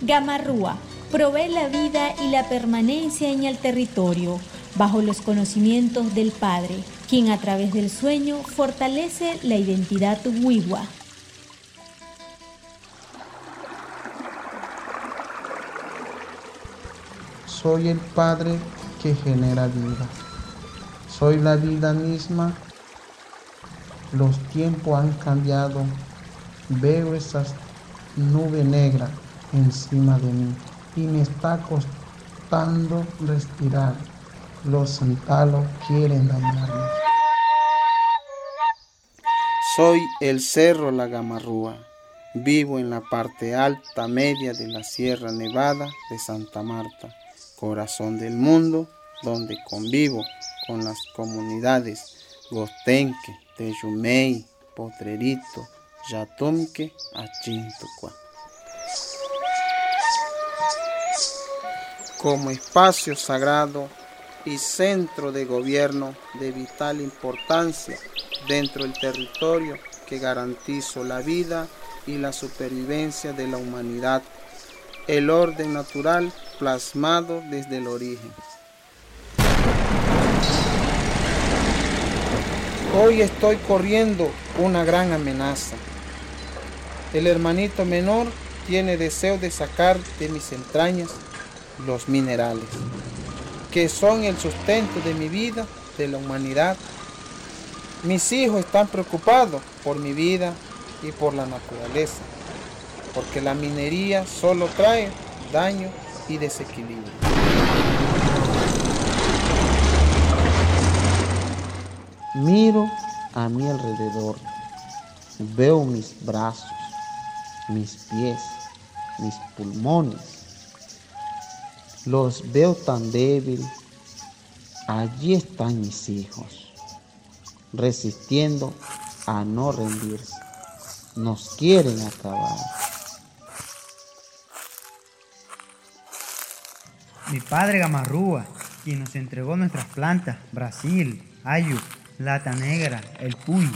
Gamarrúa provee la vida y la permanencia en el territorio bajo los conocimientos del Padre, quien a través del sueño fortalece la identidad Wiwa. Soy el Padre que genera vida. Soy la vida misma. Los tiempos han cambiado. Veo esa nube negra encima de mí y me está costando respirar. Los santalos quieren dañarme. Soy el Cerro La Gamarrúa. Vivo en la parte alta media de la Sierra Nevada de Santa Marta, corazón del mundo, donde convivo con las comunidades Gostenque, Teyumei, Potrerito, Yatumque, Achintucua. Como espacio sagrado y centro de gobierno de vital importancia dentro del territorio que garantizo la vida y la supervivencia de la humanidad, el orden natural plasmado desde el origen. Hoy estoy corriendo una gran amenaza. El hermanito menor tiene deseo de sacar de mis entrañas los minerales, que son el sustento de mi vida, de la humanidad. Mis hijos están preocupados por mi vida y por la naturaleza, porque la minería solo trae daño y desequilibrio. Miro a mi alrededor, veo mis brazos, mis pies, mis pulmones. Los veo tan débil. Allí están mis hijos, resistiendo a no rendirse. Nos quieren acabar. Mi padre Gamarrúa, quien nos entregó nuestras plantas, Brasil, Ayu, Lata Negra, el Puy.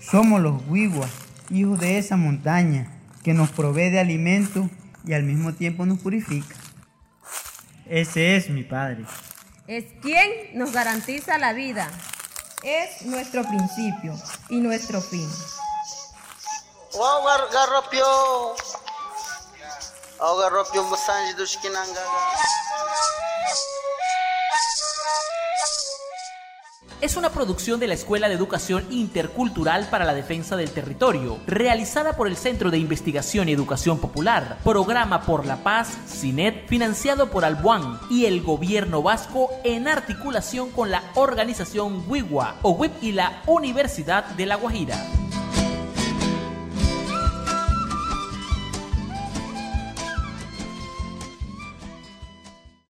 Somos los Huiguas, hijos de esa montaña que nos provee de alimento y al mismo tiempo nos purifica. Ese es mi Padre. Es quien nos garantiza la vida. Es nuestro principio y nuestro fin. Es una producción de la Escuela de Educación Intercultural para la Defensa del Territorio, realizada por el Centro de Investigación y Educación Popular, Programa por la Paz, CINET, financiado por Albuán y el Gobierno Vasco en articulación con la organización WIWA y la Universidad de La Guajira.